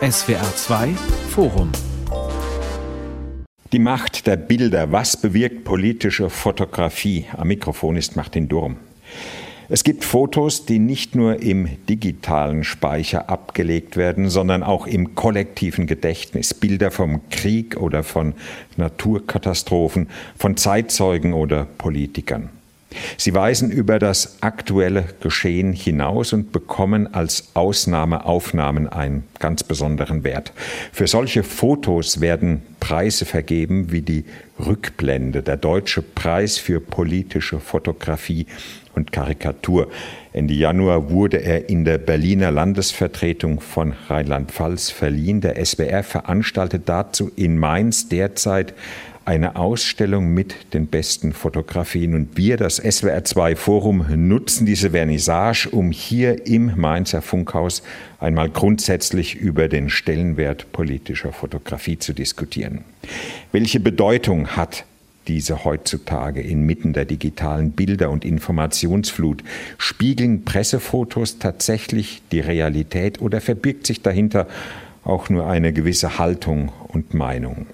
SWR 2 Forum die Macht der Bilder. Was bewirkt politische Fotografie? Am Mikrofon ist Martin Durm. Es gibt Fotos, die nicht nur im digitalen Speicher abgelegt werden, sondern auch im kollektiven Gedächtnis. Bilder vom Krieg oder von Naturkatastrophen, von Zeitzeugen oder Politikern. Sie weisen über das aktuelle Geschehen hinaus und bekommen als Ausnahmeaufnahmen einen ganz besonderen Wert. Für solche Fotos werden Preise vergeben wie die Rückblende, der Deutsche Preis für politische Fotografie und Karikatur. Ende Januar wurde er in der Berliner Landesvertretung von Rheinland-Pfalz verliehen. Der SWR veranstaltet dazu in Mainz derzeit eine Ausstellung mit den besten Fotografien. Und wir, das SWR2 Forum, nutzen diese Vernissage, um hier im Mainzer Funkhaus einmal grundsätzlich über den Stellenwert politischer Fotografie zu diskutieren. Welche Bedeutung hat diese heutzutage inmitten der digitalen Bilder- und Informationsflut? Spiegeln Pressefotos tatsächlich die Realität oder verbirgt sich dahinter auch nur eine gewisse Haltung und Meinung?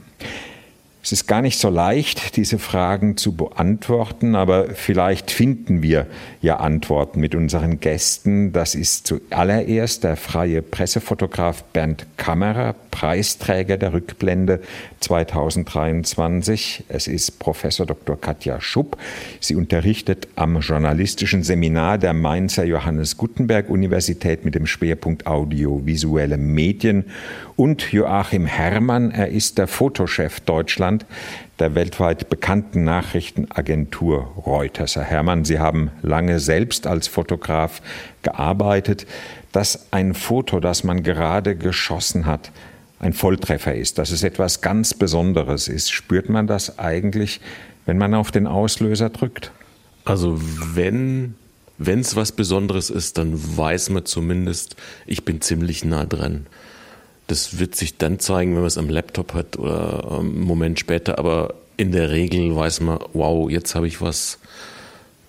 Es ist gar nicht so leicht, diese Fragen zu beantworten, aber vielleicht finden wir ja Antworten mit unseren Gästen. Das ist zuallererst der freie Pressefotograf Bernd Kammerer, Preisträger der Rückblende 2023. Es ist Professor Dr. Katja Schupp. Sie unterrichtet am journalistischen Seminar der Mainzer Johannes Gutenberg Universität mit dem Schwerpunkt audiovisuelle Medien und Joachim Herrmann. Er ist der Fotochef Deutschland der weltweit bekannten Nachrichtenagentur Reuters. Herr Herrmann, Sie haben lange selbst als Fotograf gearbeitet. Dass ein Foto, das man gerade geschossen hat, ein Volltreffer ist, dass es etwas ganz Besonderes ist, spürt man das eigentlich, wenn man auf den Auslöser drückt? Also wenn wenn es was Besonderes ist, dann weiß man zumindest, ich bin ziemlich nah dran. Das wird sich dann zeigen, wenn man es am Laptop hat oder einen Moment später. Aber in der Regel weiß man, wow, jetzt habe ich was,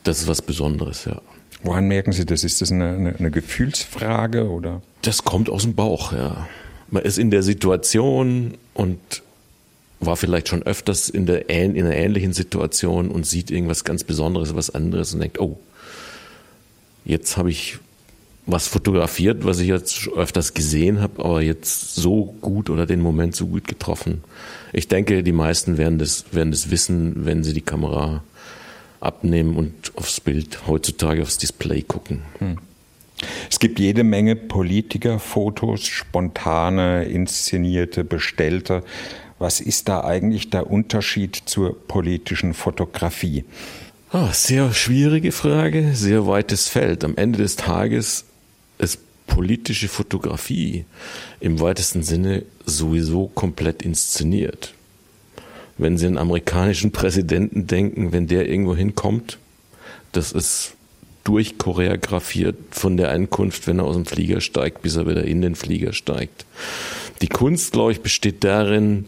das ist was Besonderes, ja. Woran merken Sie das? Ist das eine, eine, eine Gefühlsfrage oder? Das kommt aus dem Bauch, ja. Man ist in der Situation und war vielleicht schon öfters in, der, in einer ähnlichen Situation und sieht irgendwas ganz Besonderes, was anderes und denkt, oh, jetzt habe ich was fotografiert, was ich jetzt öfters gesehen habe, aber jetzt so gut oder den Moment so gut getroffen. Ich denke, die meisten werden das, werden das wissen, wenn sie die Kamera abnehmen und aufs Bild heutzutage aufs Display gucken. Hm. Es gibt jede Menge Politikerfotos, spontane, inszenierte, bestellte. Was ist da eigentlich der Unterschied zur politischen Fotografie? Ah, sehr schwierige Frage, sehr weites Feld. Am Ende des Tages ist politische Fotografie im weitesten Sinne sowieso komplett inszeniert. Wenn Sie einen amerikanischen Präsidenten denken, wenn der irgendwo hinkommt, das ist durchchoreografiert von der Ankunft, wenn er aus dem Flieger steigt, bis er wieder in den Flieger steigt. Die Kunst, glaube ich, besteht darin,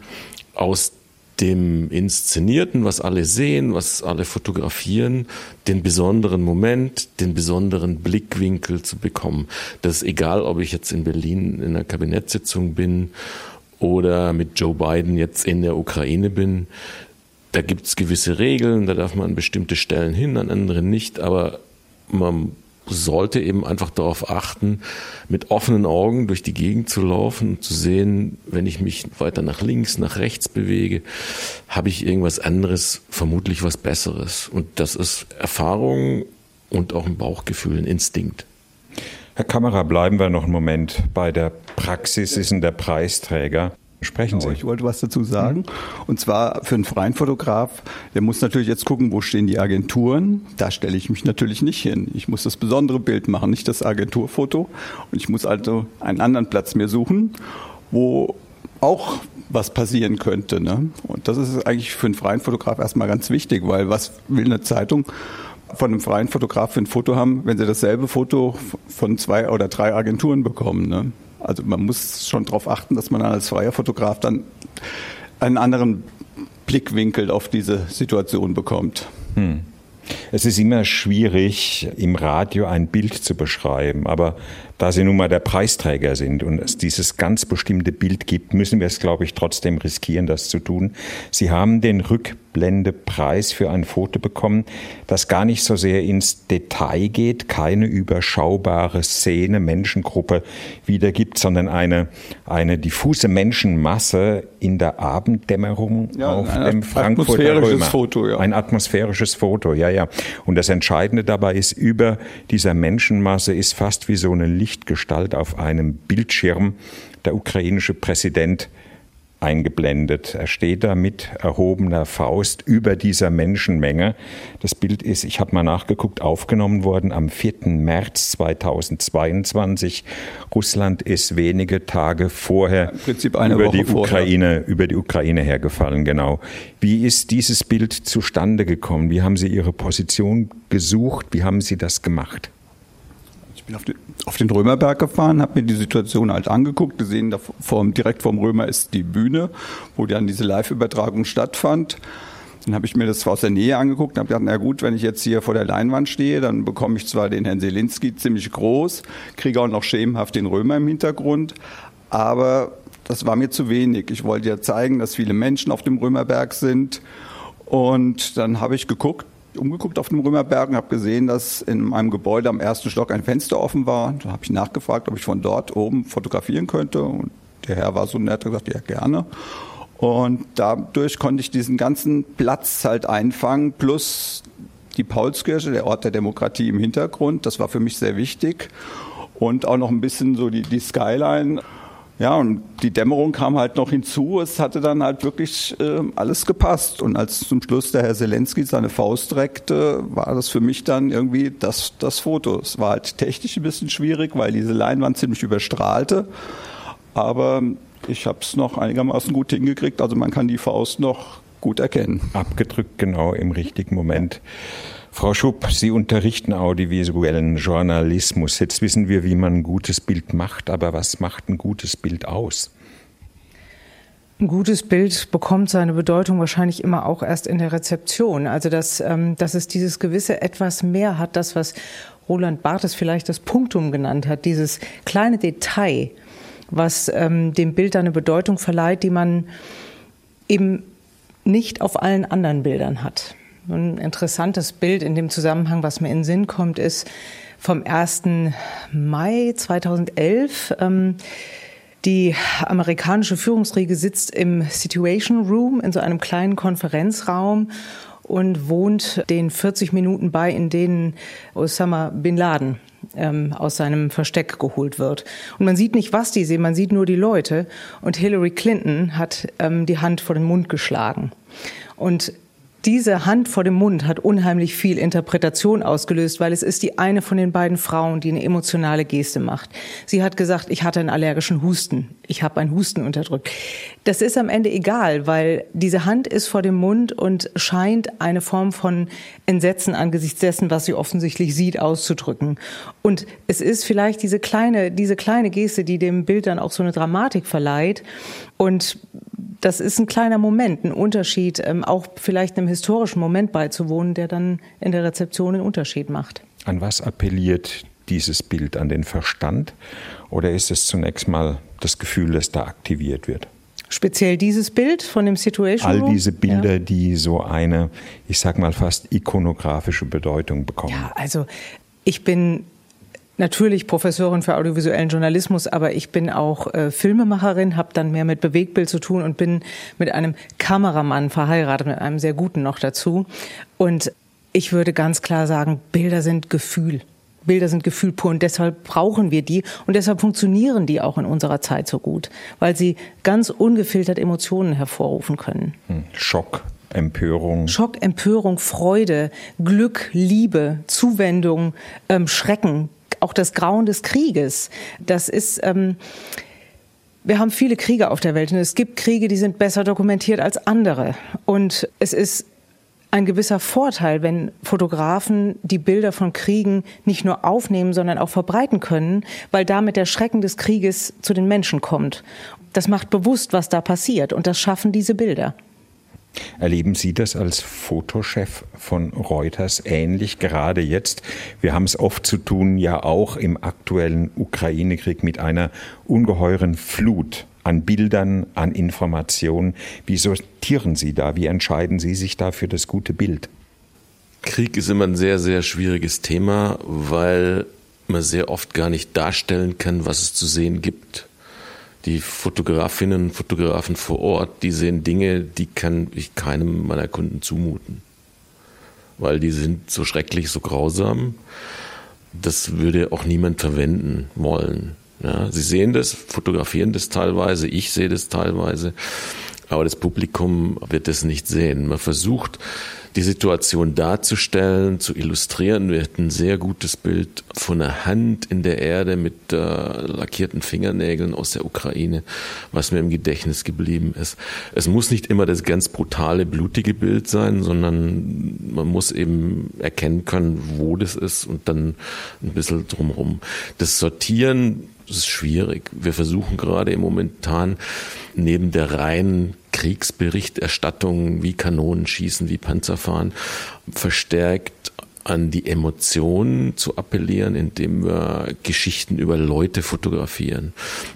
aus dem Inszenierten, was alle sehen, was alle fotografieren, den besonderen Moment, den besonderen Blickwinkel zu bekommen. Das ist egal, ob ich jetzt in Berlin in einer Kabinettssitzung bin oder mit Joe Biden jetzt in der Ukraine bin. Da gibt es gewisse Regeln, da darf man an bestimmte Stellen hin, an andere nicht, aber man sollte eben einfach darauf achten, mit offenen Augen durch die Gegend zu laufen und zu sehen, wenn ich mich weiter nach links, nach rechts bewege, habe ich irgendwas anderes, vermutlich was Besseres. Und das ist Erfahrung und auch ein Bauchgefühl, ein Instinkt. Herr Kammerer, bleiben wir noch einen Moment bei der Praxis, ist in der Preisträger. Sprechen genau, Sie. Ich wollte was dazu sagen. Und zwar für einen freien Fotograf, der muss natürlich jetzt gucken, wo stehen die Agenturen. Da stelle ich mich natürlich nicht hin. Ich muss das besondere Bild machen, nicht das Agenturfoto. Und ich muss also einen anderen Platz mir suchen, wo auch was passieren könnte. Ne? Und das ist eigentlich für einen freien Fotograf erstmal ganz wichtig, weil was will eine Zeitung von einem freien Fotograf für ein Foto haben, wenn sie dasselbe Foto von zwei oder drei Agenturen bekommen? Ne? Also man muss schon darauf achten, dass man als freier Fotograf dann einen anderen Blickwinkel auf diese Situation bekommt. Hm. Es ist immer schwierig, im Radio ein Bild zu beschreiben, aber da Sie nun mal der Preisträger sind und es dieses ganz bestimmte Bild gibt, müssen wir es, glaube ich, trotzdem riskieren, das zu tun. Sie haben den Rückblendepreis für ein Foto bekommen, das gar nicht so sehr ins Detail geht, keine überschaubare Szene, Menschengruppe wiedergibt, sondern eine, eine diffuse Menschenmasse in der Abenddämmerung Ja, auf ein dem Frankfurter atmosphärisches Römer. Foto, ja. Ein atmosphärisches Foto, ja, ja. Und das Entscheidende dabei ist, über dieser Menschenmasse ist fast wie so eine Lichtgestalt auf einem Bildschirm der ukrainische Präsident eingeblendet. Er steht da mit erhobener Faust über dieser Menschenmenge. Das Bild ist, ich habe mal nachgeguckt, aufgenommen worden am 4. März 2022. Russland ist wenige Tage vorher eine über Woche die vorher. Ukraine, über die Ukraine hergefallen, genau. Wie ist dieses Bild zustande gekommen? Wie haben Sie Ihre Position gesucht? Wie haben Sie das gemacht? Ich bin auf den, auf den Römerberg gefahren, habe mir die Situation halt angeguckt, gesehen, da vorm, direkt vorm Römer ist die Bühne, wo dann diese Live-Übertragung stattfand. Dann habe ich mir das aus der Nähe angeguckt und habe gedacht, na gut, wenn ich jetzt hier vor der Leinwand stehe, dann bekomme ich zwar den Herrn Selinski ziemlich groß, kriege auch noch schemenhaft den Römer im Hintergrund, aber das war mir zu wenig. Ich wollte ja zeigen, dass viele Menschen auf dem Römerberg sind und dann habe ich geguckt, umgeguckt auf dem Römerberg und habe gesehen, dass in meinem Gebäude am ersten Stock ein Fenster offen war. Da habe ich nachgefragt, ob ich von dort oben fotografieren könnte. Und der Herr war so nett und gesagt, ja gerne. Und dadurch konnte ich diesen ganzen Platz halt einfangen, plus die Paulskirche, der Ort der Demokratie im Hintergrund. Das war für mich sehr wichtig. Und auch noch ein bisschen so die, die Skyline. Ja, und die Dämmerung kam halt noch hinzu. Es hatte dann halt wirklich äh, alles gepasst. Und als zum Schluss der Herr Zelensky seine Faust reckte, war das für mich dann irgendwie das, das Foto. Es war halt technisch ein bisschen schwierig, weil diese Leinwand ziemlich überstrahlte. Aber ich habe es noch einigermaßen gut hingekriegt. Also man kann die Faust noch gut erkennen. Abgedrückt genau im richtigen Moment. Frau Schupp, Sie unterrichten audiovisuellen Journalismus. Jetzt wissen wir, wie man ein gutes Bild macht, aber was macht ein gutes Bild aus? Ein gutes Bild bekommt seine Bedeutung wahrscheinlich immer auch erst in der Rezeption. Also dass, ähm, dass es dieses gewisse etwas mehr hat, das, was Roland Barthes vielleicht das Punktum genannt hat, dieses kleine Detail, was ähm, dem Bild eine Bedeutung verleiht, die man eben nicht auf allen anderen Bildern hat. Ein interessantes Bild in dem Zusammenhang, was mir in den Sinn kommt, ist vom 1. Mai 2011. Ähm, die amerikanische Führungsriege sitzt im Situation Room in so einem kleinen Konferenzraum und wohnt den 40 Minuten bei, in denen Osama bin Laden ähm, aus seinem Versteck geholt wird. Und man sieht nicht, was die sehen, man sieht nur die Leute. Und Hillary Clinton hat ähm, die Hand vor den Mund geschlagen. Und diese Hand vor dem Mund hat unheimlich viel Interpretation ausgelöst, weil es ist die eine von den beiden Frauen, die eine emotionale Geste macht. Sie hat gesagt, ich hatte einen allergischen Husten. Ich habe einen Husten unterdrückt. Das ist am Ende egal, weil diese Hand ist vor dem Mund und scheint eine Form von Entsetzen angesichts dessen, was sie offensichtlich sieht, auszudrücken. Und es ist vielleicht diese kleine, diese kleine Geste, die dem Bild dann auch so eine Dramatik verleiht. Und das ist ein kleiner Moment, ein Unterschied, ähm, auch vielleicht einem historischen Moment beizuwohnen, der dann in der Rezeption einen Unterschied macht. An was appelliert dieses Bild? An den Verstand? Oder ist es zunächst mal das Gefühl, das da aktiviert wird? Speziell dieses Bild von dem Situation All diese Bilder, Ja. die so eine, ich sag mal fast ikonografische Bedeutung bekommen. Ja, also ich bin natürlich Professorin für audiovisuellen Journalismus, aber ich bin auch äh, Filmemacherin, habe dann mehr mit Bewegtbild zu tun und bin mit einem Kameramann verheiratet, mit einem sehr guten noch dazu. Und ich würde ganz klar sagen, Bilder sind Gefühl. Bilder sind Gefühl pur und deshalb brauchen wir die und deshalb funktionieren die auch in unserer Zeit so gut, weil sie ganz ungefiltert Emotionen hervorrufen können. Hm, Schock, Empörung. Schock, Empörung, Freude, Glück, Liebe, Zuwendung, ähm, Schrecken, auch das Grauen des Krieges. Das ist, ähm, wir haben viele Kriege auf der Welt und es gibt Kriege, die sind besser dokumentiert als andere. Und es ist ein gewisser Vorteil, wenn Fotografen die Bilder von Kriegen nicht nur aufnehmen, sondern auch verbreiten können, weil damit der Schrecken des Krieges zu den Menschen kommt. Das macht bewusst, was da passiert und das schaffen diese Bilder. Erleben Sie das als Fotochef von Reuters ähnlich, gerade jetzt? Wir haben es oft zu tun, ja auch im aktuellen Ukraine-Krieg mit einer ungeheuren Flut an Bildern, an Informationen. Wie sortieren Sie da? Wie entscheiden Sie sich da für das gute Bild? Krieg ist immer ein sehr, sehr schwieriges Thema, weil man sehr oft gar nicht darstellen kann, was es zu sehen gibt. Die Fotografinnen und Fotografen vor Ort, die sehen Dinge, die kann ich keinem meiner Kunden zumuten. Weil die sind so schrecklich, so grausam. Das würde auch niemand verwenden wollen. Ja, sie sehen das, fotografieren das teilweise, ich sehe das teilweise, aber das Publikum wird das nicht sehen. Man versucht, die Situation darzustellen, zu illustrieren. Wir hatten ein sehr gutes Bild von einer Hand in der Erde mit äh, lackierten Fingernägeln aus der Ukraine, was mir im Gedächtnis geblieben ist. Es muss nicht immer das ganz brutale, blutige Bild sein, sondern man muss eben erkennen können, wo das ist und dann ein bisschen drumherum. Das Sortieren das ist schwierig. Wir versuchen gerade im Momentan neben der reinen Kriegsberichterstattung wie Kanonen schießen, wie Panzer fahren, verstärkt an die Emotionen zu appellieren, indem wir Geschichten über Leute fotografieren.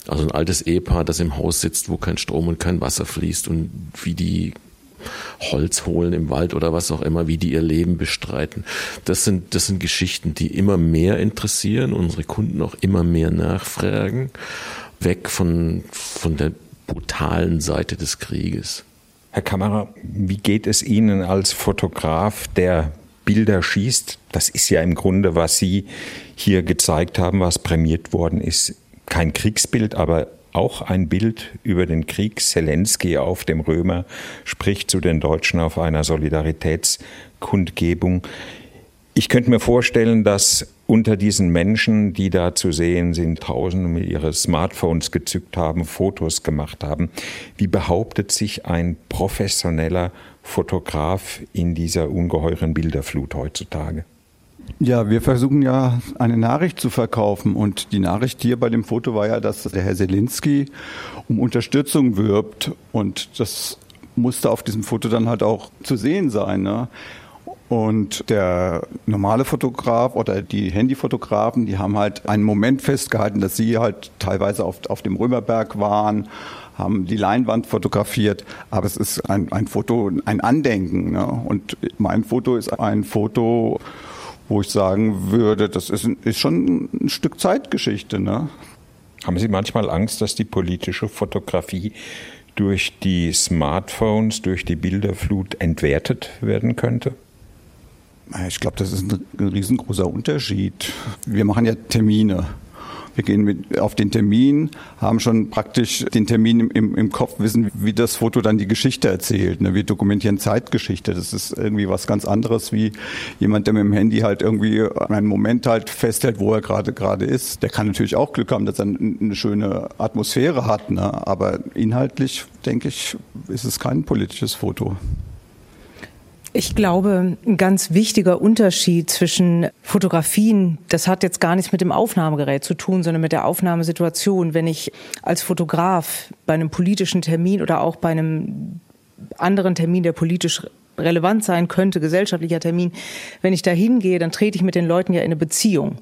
Also ein altes Ehepaar, das im Haus sitzt, wo kein Strom und kein Wasser fließt und wie die Holz holen im Wald oder was auch immer, wie die ihr Leben bestreiten. Das sind, das sind Geschichten, die immer mehr interessieren, unsere Kunden auch immer mehr nachfragen, weg von, von der brutalen Seite des Krieges. Herr Kammerer, wie geht es Ihnen als Fotograf, der Bilder schießt? Das ist ja im Grunde, was Sie hier gezeigt haben, was prämiert worden ist. Kein Kriegsbild, aber auch ein Bild über den Krieg. Zelensky auf dem Römer spricht zu den Deutschen auf einer Solidaritätskundgebung. Ich könnte mir vorstellen, dass unter diesen Menschen, die da zu sehen sind, Tausende mit ihre Smartphones gezückt haben, Fotos gemacht haben. Wie behauptet sich ein professioneller Fotograf in dieser ungeheuren Bilderflut heutzutage? Ja, wir versuchen ja eine Nachricht zu verkaufen und die Nachricht hier bei dem Foto war ja, dass der Herr Selinski um Unterstützung wirbt und das musste auf diesem Foto dann halt auch zu sehen sein. Ne? Und der normale Fotograf oder die Handyfotografen, die haben halt einen Moment festgehalten, dass sie halt teilweise auf, auf dem Römerberg waren, haben die Leinwand fotografiert, aber es ist ein, ein Foto, ein Andenken. Ne? Und mein Foto ist ein Foto, wo ich sagen würde, das ist, ist schon ein Stück Zeitgeschichte. Ne? Haben Sie manchmal Angst, dass die politische Fotografie durch die Smartphones, durch die Bilderflut entwertet werden könnte? Ich glaube, das ist ein riesengroßer Unterschied. Wir machen ja Termine. Wir gehen mit auf den Termin, haben schon praktisch den Termin im, im, Kopf, wissen, wie das Foto dann die Geschichte erzählt. Ne? Wir dokumentieren Zeitgeschichte. Das ist irgendwie was ganz anderes wie jemand, der mit dem Handy halt irgendwie einen Moment halt festhält, wo er gerade gerade ist. Der kann natürlich auch Glück haben, dass er eine schöne Atmosphäre hat. Ne? Aber inhaltlich, denke ich, ist es kein politisches Foto. Ich glaube, ein ganz wichtiger Unterschied zwischen Fotografien, das hat jetzt gar nichts mit dem Aufnahmegerät zu tun, sondern mit der Aufnahmesituation. Wenn ich als Fotograf bei einem politischen Termin oder auch bei einem anderen Termin, der politisch relevant sein könnte, gesellschaftlicher Termin, wenn ich da hingehe, dann trete ich mit den Leuten ja in eine Beziehung.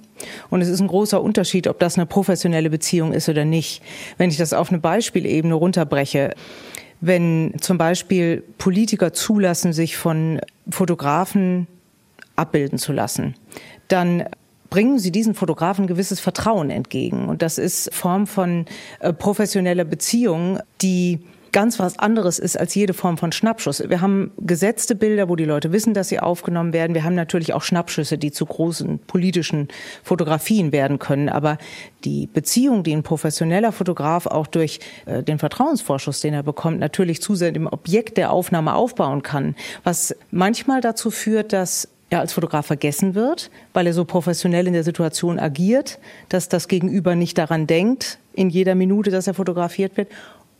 Und es ist ein großer Unterschied, ob das eine professionelle Beziehung ist oder nicht. Wenn ich das auf eine Beispielebene runterbreche, wenn zum Beispiel Politiker zulassen, sich von Fotografen abbilden zu lassen, dann bringen sie diesen Fotografen gewisses Vertrauen entgegen. Und das ist Form von äh, professioneller Beziehung, die ganz was anderes ist als jede Form von Schnappschuss. Wir haben gesetzte Bilder, wo die Leute wissen, dass sie aufgenommen werden. Wir haben natürlich auch Schnappschüsse, die zu großen politischen Fotografien werden können. Aber die Beziehung, die ein professioneller Fotograf auch durch äh, den Vertrauensvorschuss, den er bekommt, natürlich zu dem Objekt der Aufnahme aufbauen kann, was manchmal dazu führt, dass er als Fotograf vergessen wird, weil er so professionell in der Situation agiert, dass das Gegenüber nicht daran denkt, in jeder Minute, dass er fotografiert wird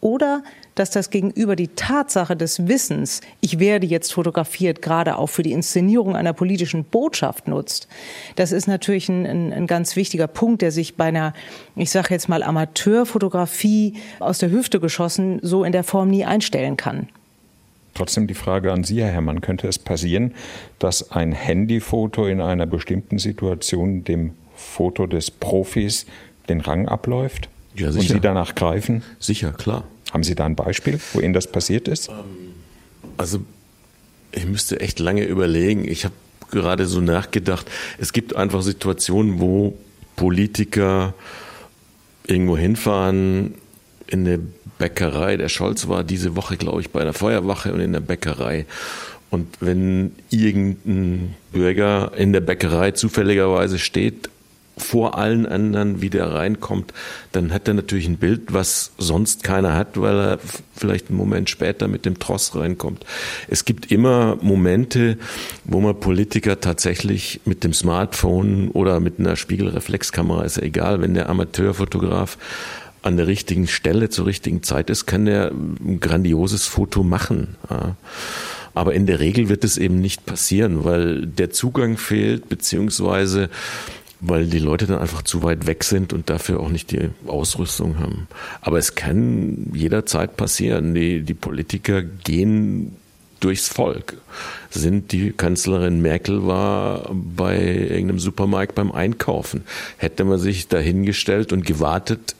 oder dass das Gegenüber die Tatsache des Wissens, ich werde jetzt fotografiert, gerade auch für die Inszenierung einer politischen Botschaft nutzt. Das ist natürlich ein, ein, ein ganz wichtiger Punkt, der sich bei einer, ich sage jetzt mal, Amateurfotografie aus der Hüfte geschossen so in der Form nie einstellen kann. Trotzdem die Frage an Sie, Herr Herrmann, könnte es passieren, dass ein Handyfoto in einer bestimmten Situation dem Foto des Profis den Rang abläuft? Ja. Und Sie danach greifen? Sicher, klar. Haben Sie da ein Beispiel, wo Ihnen das passiert ist? Also ich müsste echt lange überlegen. Ich habe gerade so nachgedacht. Es gibt einfach Situationen, wo Politiker irgendwo hinfahren in eine Bäckerei. Der Scholz war diese Woche, glaube ich, bei einer Feuerwache und in der Bäckerei. Und wenn irgendein Bürger in der Bäckerei zufälligerweise steht vor allen anderen wieder reinkommt, dann hat er natürlich ein Bild, was sonst keiner hat, weil er vielleicht einen Moment später mit dem Tross reinkommt. Es gibt immer Momente, wo man Politiker tatsächlich mit dem Smartphone oder mit einer Spiegelreflexkamera, ist ja egal, wenn der Amateurfotograf an der richtigen Stelle zur richtigen Zeit ist, kann der ein grandioses Foto machen. Aber in der Regel wird es eben nicht passieren, weil der Zugang fehlt, beziehungsweise weil die Leute dann einfach zu weit weg sind und dafür auch nicht die Ausrüstung haben. Aber es kann jederzeit passieren. Die, die Politiker gehen durchs Volk. Sind die Kanzlerin Merkel war bei irgendeinem Supermarkt beim Einkaufen. Hätte man sich dahingestellt und gewartet,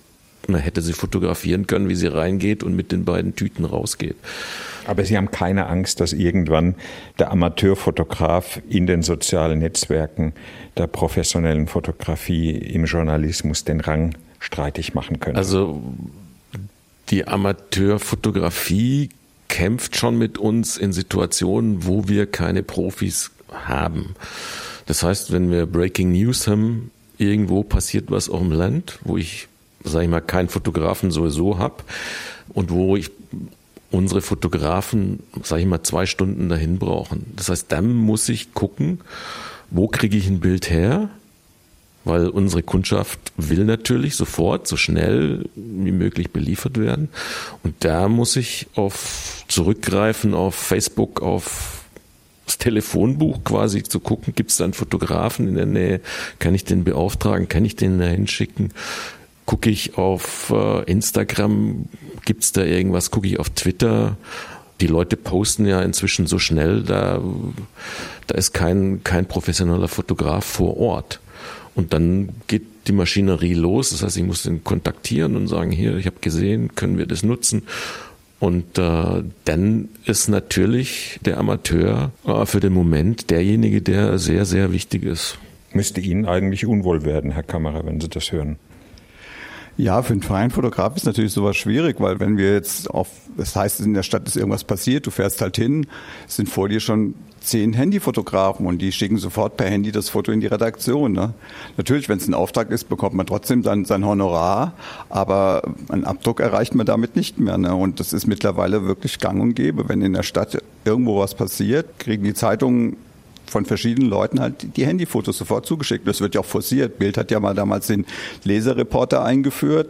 man hätte sie fotografieren können, wie sie reingeht und mit den beiden Tüten rausgeht. Aber Sie haben keine Angst, dass irgendwann der Amateurfotograf in den sozialen Netzwerken der professionellen Fotografie im Journalismus den Rang streitig machen könnte? Also die Amateurfotografie kämpft schon mit uns in Situationen, wo wir keine Profis haben. Das heißt, wenn wir Breaking News haben, irgendwo passiert was auf dem Land, wo ich, sage ich mal, keinen Fotografen sowieso habe und wo ich unsere Fotografen, sage ich mal, zwei Stunden dahin brauchen. Das heißt, dann muss ich gucken, wo kriege ich ein Bild her, weil unsere Kundschaft will natürlich sofort, so schnell wie möglich beliefert werden. Und da muss ich auf zurückgreifen auf Facebook, auf das Telefonbuch quasi zu gucken, gibt es da einen Fotografen in der Nähe, kann ich den beauftragen, kann ich den da hinschicken gucke ich auf äh, Instagram, gibt es da irgendwas, gucke ich auf Twitter. Die Leute posten ja inzwischen so schnell, da, da ist kein, kein professioneller Fotograf vor Ort. Und dann geht die Maschinerie los. Das heißt, ich muss den kontaktieren und sagen, hier, ich habe gesehen, können wir das nutzen? Und äh, dann ist natürlich der Amateur äh, für den Moment derjenige, der sehr, sehr wichtig ist. Müsste Ihnen eigentlich unwohl werden, Herr Kammerer, wenn Sie das hören? Ja, für einen freien Fotograf ist natürlich sowas schwierig, weil wenn wir jetzt auf, das heißt, in der Stadt ist irgendwas passiert, du fährst halt hin, sind vor dir schon zehn Handyfotografen und die schicken sofort per Handy das Foto in die Redaktion. Ne? Natürlich, wenn es ein Auftrag ist, bekommt man trotzdem sein, sein Honorar, aber einen Abdruck erreicht man damit nicht mehr. Ne? Und das ist mittlerweile wirklich gang und gäbe. Wenn in der Stadt irgendwo was passiert, kriegen die Zeitungen von verschiedenen Leuten halt die Handyfotos sofort zugeschickt. Das wird ja auch forciert. Bild hat ja mal damals den Leserreporter eingeführt.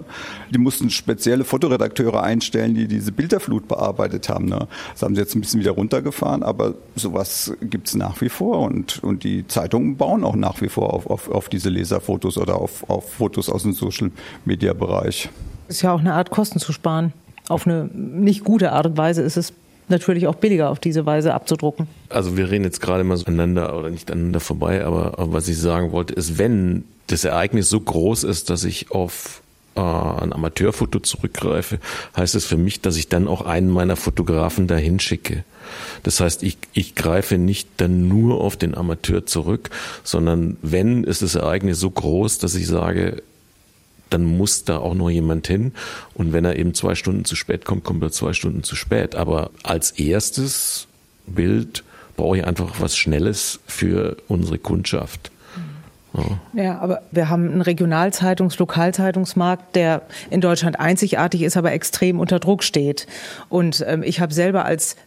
Die mussten spezielle Fotoredakteure einstellen, die diese Bilderflut bearbeitet haben. Ne? Das haben sie jetzt ein bisschen wieder runtergefahren, aber sowas gibt es nach wie vor und, und die Zeitungen bauen auch nach wie vor auf, auf, auf diese Leserfotos oder auf, auf Fotos aus dem Social-Media-Bereich. Ist ja auch eine Art, Kosten zu sparen. Auf eine nicht gute Art und Weise ist es natürlich auch billiger auf diese Weise abzudrucken. Also wir reden jetzt gerade mal so aneinander oder nicht aneinander vorbei, aber, aber was ich sagen wollte, ist, wenn das Ereignis so groß ist, dass ich auf äh, ein Amateurfoto zurückgreife, heißt es für mich, dass ich dann auch einen meiner Fotografen dahin schicke. Das heißt, ich, ich greife nicht dann nur auf den Amateur zurück, sondern wenn ist das Ereignis so groß, dass ich sage, dann muss da auch noch jemand hin. Und wenn er eben zwei Stunden zu spät kommt, kommt er zwei Stunden zu spät. Aber als erstes Bild brauche ich einfach was Schnelles für unsere Kundschaft. Ja. aber wir haben einen Regionalzeitungs-, Lokalzeitungsmarkt, der in Deutschland einzigartig ist, aber extrem unter Druck steht. Und ähm, ich habe selber als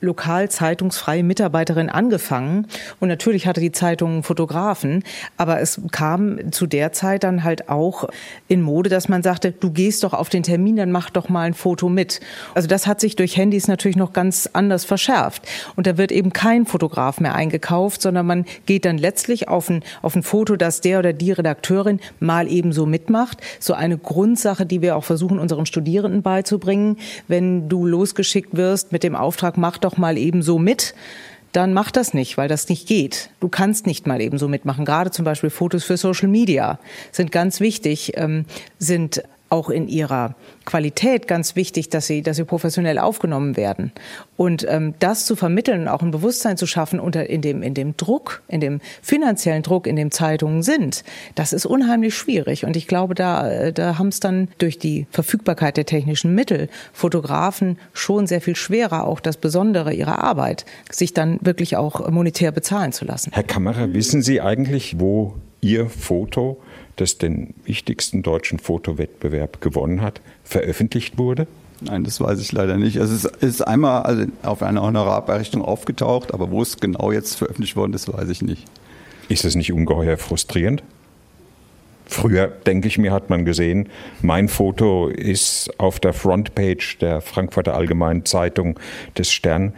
lokal zeitungsfreie Mitarbeiterin angefangen und natürlich hatte die Zeitung Fotografen, aber es kam zu der Zeit dann halt auch in Mode, dass man sagte, du gehst doch auf den Termin, dann mach doch mal ein Foto mit. Also das hat sich durch Handys natürlich noch ganz anders verschärft und da wird eben kein Fotograf mehr eingekauft, sondern man geht dann letztlich auf ein, auf ein Foto, das der oder die Redakteurin mal eben so mitmacht. So eine Grundsache, die wir auch versuchen unseren Studierenden beizubringen, wenn du losgeschickt wirst mit dem Auftrag, mach doch doch mal eben so mit dann mach das nicht, weil das nicht geht. Du kannst nicht mal eben so mitmachen. Gerade zum Beispiel Fotos für Social Media sind ganz wichtig, ähm, sind auch in ihrer Qualität ganz wichtig, dass sie, dass sie professionell aufgenommen werden. Und ähm, das zu vermitteln, auch ein Bewusstsein zu schaffen unter in dem in dem Druck, in dem finanziellen Druck, in dem Zeitungen sind, das ist unheimlich schwierig. Und ich glaube, da äh, da haben es dann durch die Verfügbarkeit der technischen Mittel Fotografen schon sehr viel schwerer, auch das Besondere ihrer Arbeit, sich dann wirklich auch monetär bezahlen zu lassen. Herr Kammerer, wissen Sie eigentlich, wo Ihr Foto das den wichtigsten deutschen Fotowettbewerb gewonnen hat, veröffentlicht wurde? Nein, das weiß ich leider nicht. Also es ist einmal also auf einer Honorarberichtung aufgetaucht, aber wo es genau jetzt veröffentlicht worden ist, weiß ich nicht. Ist das nicht ungeheuer frustrierend? Früher, denke ich mir, hat man gesehen, mein Foto ist auf der Frontpage der Frankfurter Allgemeinen Zeitung des Stern.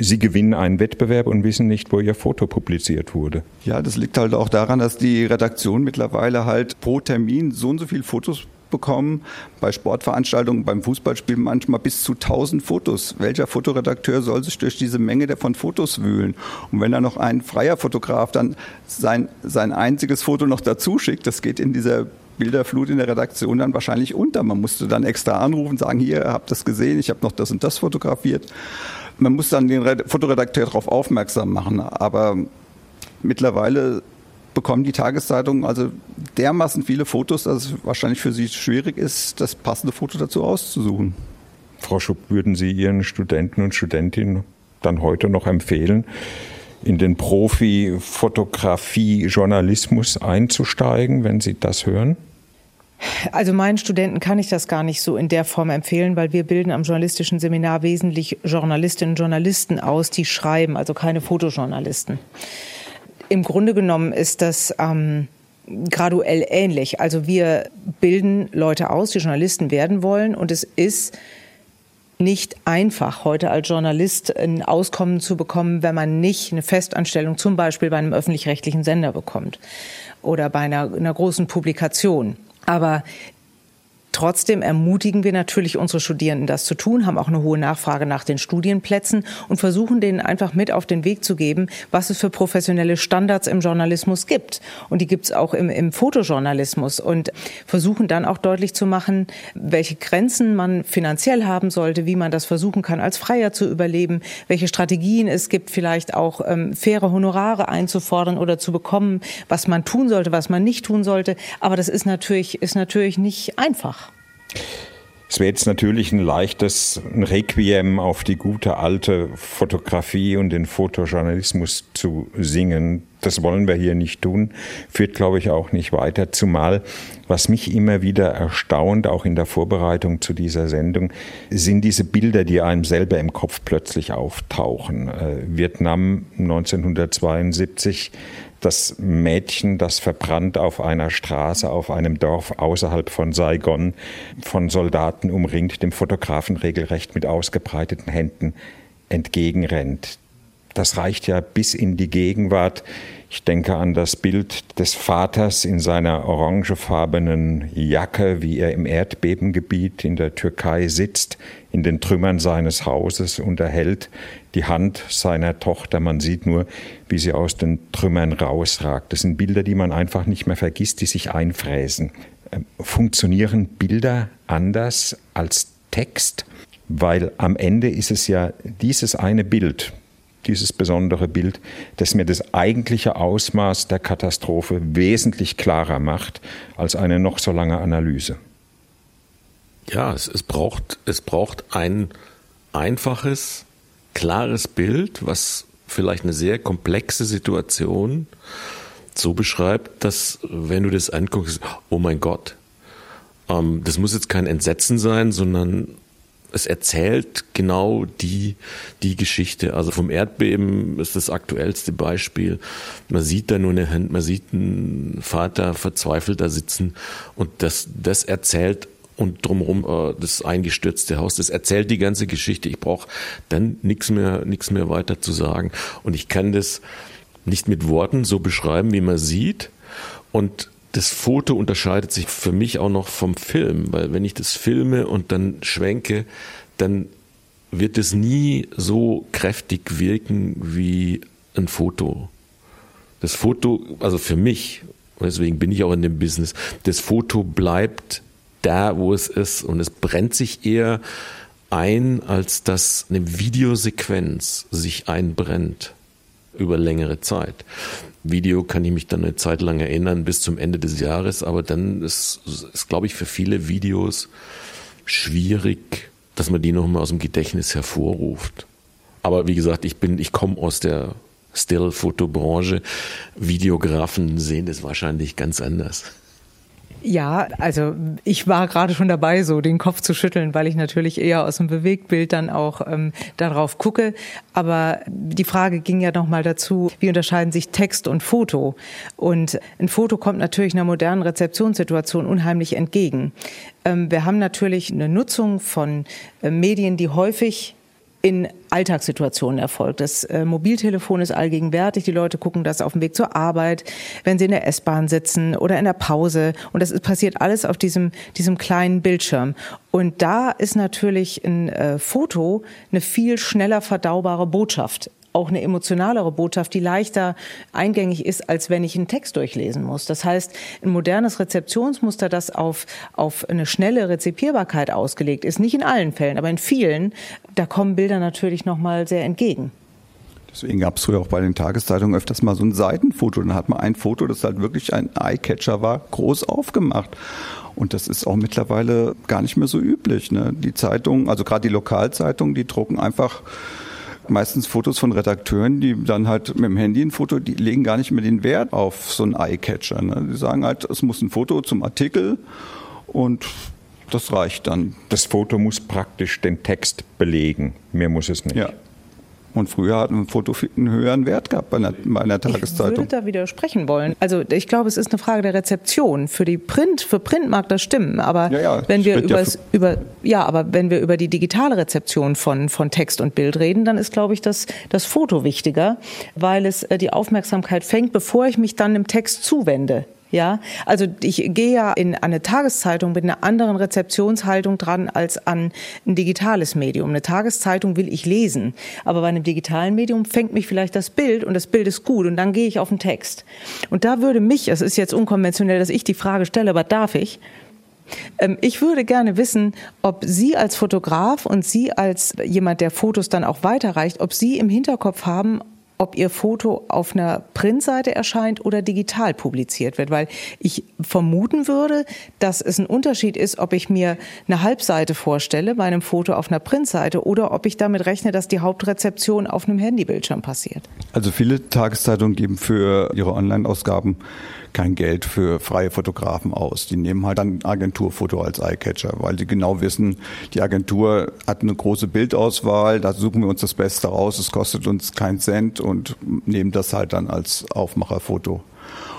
Sie gewinnen einen Wettbewerb und wissen nicht, wo Ihr Foto publiziert wurde. Ja, das liegt halt auch daran, dass die Redaktion mittlerweile halt pro Termin so und so viele Fotos bekommen. Bei Sportveranstaltungen, beim Fußballspiel manchmal bis zu 1000 Fotos. Welcher Fotoredakteur soll sich durch diese Menge von Fotos wühlen? Und wenn da noch ein freier Fotograf dann sein, sein einziges Foto noch dazu schickt, das geht in dieser Bilderflut in der Redaktion dann wahrscheinlich unter. Man musste dann extra anrufen, sagen, hier, habt das gesehen, ich habe noch das und das fotografiert. Man muss dann den Fotoredakteur darauf aufmerksam machen. Aber mittlerweile bekommen die Tageszeitungen also dermaßen viele Fotos, dass es wahrscheinlich für sie schwierig ist, das passende Foto dazu auszusuchen. Frau Schupp, würden Sie Ihren Studenten und Studentinnen dann heute noch empfehlen, in den Profi-Fotografie-Journalismus einzusteigen, wenn Sie das hören? Also meinen Studenten kann ich das gar nicht so in der Form empfehlen, weil wir bilden am journalistischen Seminar wesentlich Journalistinnen und Journalisten aus, die schreiben, also keine Fotojournalisten. Im Grunde genommen ist das ähm, graduell ähnlich. Also wir bilden Leute aus, die Journalisten werden wollen und es ist nicht einfach, heute als Journalist ein Auskommen zu bekommen, wenn man nicht eine Festanstellung zum Beispiel bei einem öffentlich-rechtlichen Sender bekommt oder bei einer, einer großen Publikation. Aber Trotzdem ermutigen wir natürlich unsere Studierenden, das zu tun, haben auch eine hohe Nachfrage nach den Studienplätzen und versuchen denen einfach mit auf den Weg zu geben, was es für professionelle Standards im Journalismus gibt. Und die gibt es auch im, im Fotojournalismus und versuchen dann auch deutlich zu machen, welche Grenzen man finanziell haben sollte, wie man das versuchen kann, als Freier zu überleben, welche Strategien es gibt, vielleicht auch ähm, faire Honorare einzufordern oder zu bekommen, was man tun sollte, was man nicht tun sollte. Aber das ist natürlich, ist natürlich nicht einfach. Es wäre jetzt natürlich ein leichtes Requiem auf die gute alte Fotografie und den Fotojournalismus zu singen. Das wollen wir hier nicht tun, führt, glaube ich, auch nicht weiter. Zumal, was mich immer wieder erstaunt, auch in der Vorbereitung zu dieser Sendung, sind diese Bilder, die einem selber im Kopf plötzlich auftauchen. Äh, Vietnam 1972 das Mädchen, das verbrannt auf einer Straße, auf einem Dorf außerhalb von Saigon, von Soldaten umringt, dem Fotografen regelrecht mit ausgebreiteten Händen entgegenrennt. Das reicht ja bis in die Gegenwart. Ich denke an das Bild des Vaters in seiner orangefarbenen Jacke, wie er im Erdbebengebiet in der Türkei sitzt, in den Trümmern seines Hauses und erhält die Hand seiner Tochter. Man sieht nur, wie sie aus den Trümmern rausragt. Das sind Bilder, die man einfach nicht mehr vergisst, die sich einfräsen. Ähm, funktionieren Bilder anders als Text? Weil am Ende ist es ja dieses eine Bild, dieses besondere Bild, das mir das eigentliche Ausmaß der Katastrophe wesentlich klarer macht als eine noch so lange Analyse. Ja, es, es, braucht, es braucht ein einfaches, klares Bild, was vielleicht eine sehr komplexe Situation so beschreibt, dass wenn du das anguckst, oh mein Gott, ähm, das muss jetzt kein Entsetzen sein, sondern es erzählt genau die, die Geschichte. Also vom Erdbeben ist das aktuellste Beispiel. Man sieht da nur eine Hand, man sieht einen Vater verzweifelt da sitzen und das, das erzählt und drumherum äh, das eingestürzte Haus. Das erzählt die ganze Geschichte. Ich brauche dann nichts mehr, nichts mehr weiter zu sagen. Und ich kann das nicht mit Worten so beschreiben, wie man sieht. Und das Foto unterscheidet sich für mich auch noch vom Film, weil wenn ich das filme und dann schwenke, dann wird es nie so kräftig wirken wie ein Foto. Das Foto, also für mich, deswegen bin ich auch in dem Business, das Foto bleibt da, wo es ist und es brennt sich eher ein, als dass eine Videosequenz sich einbrennt über längere Zeit. Video kann ich mich dann eine Zeit lang erinnern bis zum Ende des Jahres, aber dann ist, ist glaube ich, für viele Videos schwierig, dass man die nochmal aus dem Gedächtnis hervorruft. Aber wie gesagt, ich bin, ich komme aus der Still-Fotobranche. Videografen sehen das wahrscheinlich ganz anders. Ja, also ich war gerade schon dabei, so den Kopf zu schütteln, weil ich natürlich eher aus dem Bewegtbild dann auch ähm, darauf gucke. Aber die Frage ging ja nochmal dazu, wie unterscheiden sich Text und Foto? Und ein Foto kommt natürlich einer modernen Rezeptionssituation unheimlich entgegen. Ähm, wir haben natürlich eine Nutzung von äh, Medien, die häufig in Alltagssituationen erfolgt. Das äh, Mobiltelefon ist allgegenwärtig. Die Leute gucken das auf dem Weg zur Arbeit, wenn sie in der S-Bahn sitzen oder in der Pause. Und das ist, passiert alles auf diesem, diesem kleinen Bildschirm. Und da ist natürlich ein äh, Foto eine viel schneller verdaubare Botschaft auch eine emotionalere Botschaft, die leichter eingängig ist, als wenn ich einen Text durchlesen muss. Das heißt, ein modernes Rezeptionsmuster, das auf, auf eine schnelle Rezipierbarkeit ausgelegt ist, nicht in allen Fällen, aber in vielen, da kommen Bilder natürlich nochmal sehr entgegen. Deswegen gab es früher auch bei den Tageszeitungen öfters mal so ein Seitenfoto. Dann hat man ein Foto, das halt wirklich ein Eyecatcher war, groß aufgemacht. Und das ist auch mittlerweile gar nicht mehr so üblich. Ne? Die Zeitungen, also gerade die Lokalzeitungen, die drucken einfach meistens Fotos von Redakteuren, die dann halt mit dem Handy ein Foto, die legen gar nicht mehr den Wert auf so einen Eyecatcher. Ne? Die sagen halt, es muss ein Foto zum Artikel und das reicht dann. Das Foto muss praktisch den Text belegen. Mehr muss es nicht. Ja. Und früher hat ein Foto einen höheren Wert gehabt bei einer, bei einer Tageszeitung. Ich würde da widersprechen wollen. Also ich glaube, es ist eine Frage der Rezeption. Für die Print, für Print mag das stimmen, aber ja, ja, wenn wir ja über ja, aber wenn wir über die digitale Rezeption von von Text und Bild reden, dann ist, glaube ich, das das Foto wichtiger, weil es äh, die Aufmerksamkeit fängt, bevor ich mich dann dem Text zuwende. Ja, also ich gehe ja in eine Tageszeitung mit einer anderen Rezeptionshaltung dran als an ein digitales Medium. Eine Tageszeitung will ich lesen, aber bei einem digitalen Medium fängt mich vielleicht das Bild und das Bild ist gut und dann gehe ich auf den Text. Und da würde mich, es ist jetzt unkonventionell, dass ich die Frage stelle, aber darf ich? Ähm, ich würde gerne wissen, ob Sie als Fotograf und Sie als jemand, der Fotos dann auch weiterreicht, ob Sie im Hinterkopf haben, ob Ihr Foto auf einer Printseite erscheint oder digital publiziert wird, weil ich vermuten würde, dass es ein Unterschied ist, ob ich mir eine Halbseite vorstelle bei einem Foto auf einer Printseite oder ob ich damit rechne, dass die Hauptrezeption auf einem Handybildschirm passiert. Also viele Tageszeitungen geben für ihre Online-Ausgaben kein Geld für freie Fotografen aus. Die nehmen halt dann Agenturfoto als Eyecatcher, weil sie genau wissen, die Agentur hat eine große Bildauswahl, da suchen wir uns das Beste raus, es kostet uns keinen Cent und nehmen das halt dann als Aufmacherfoto.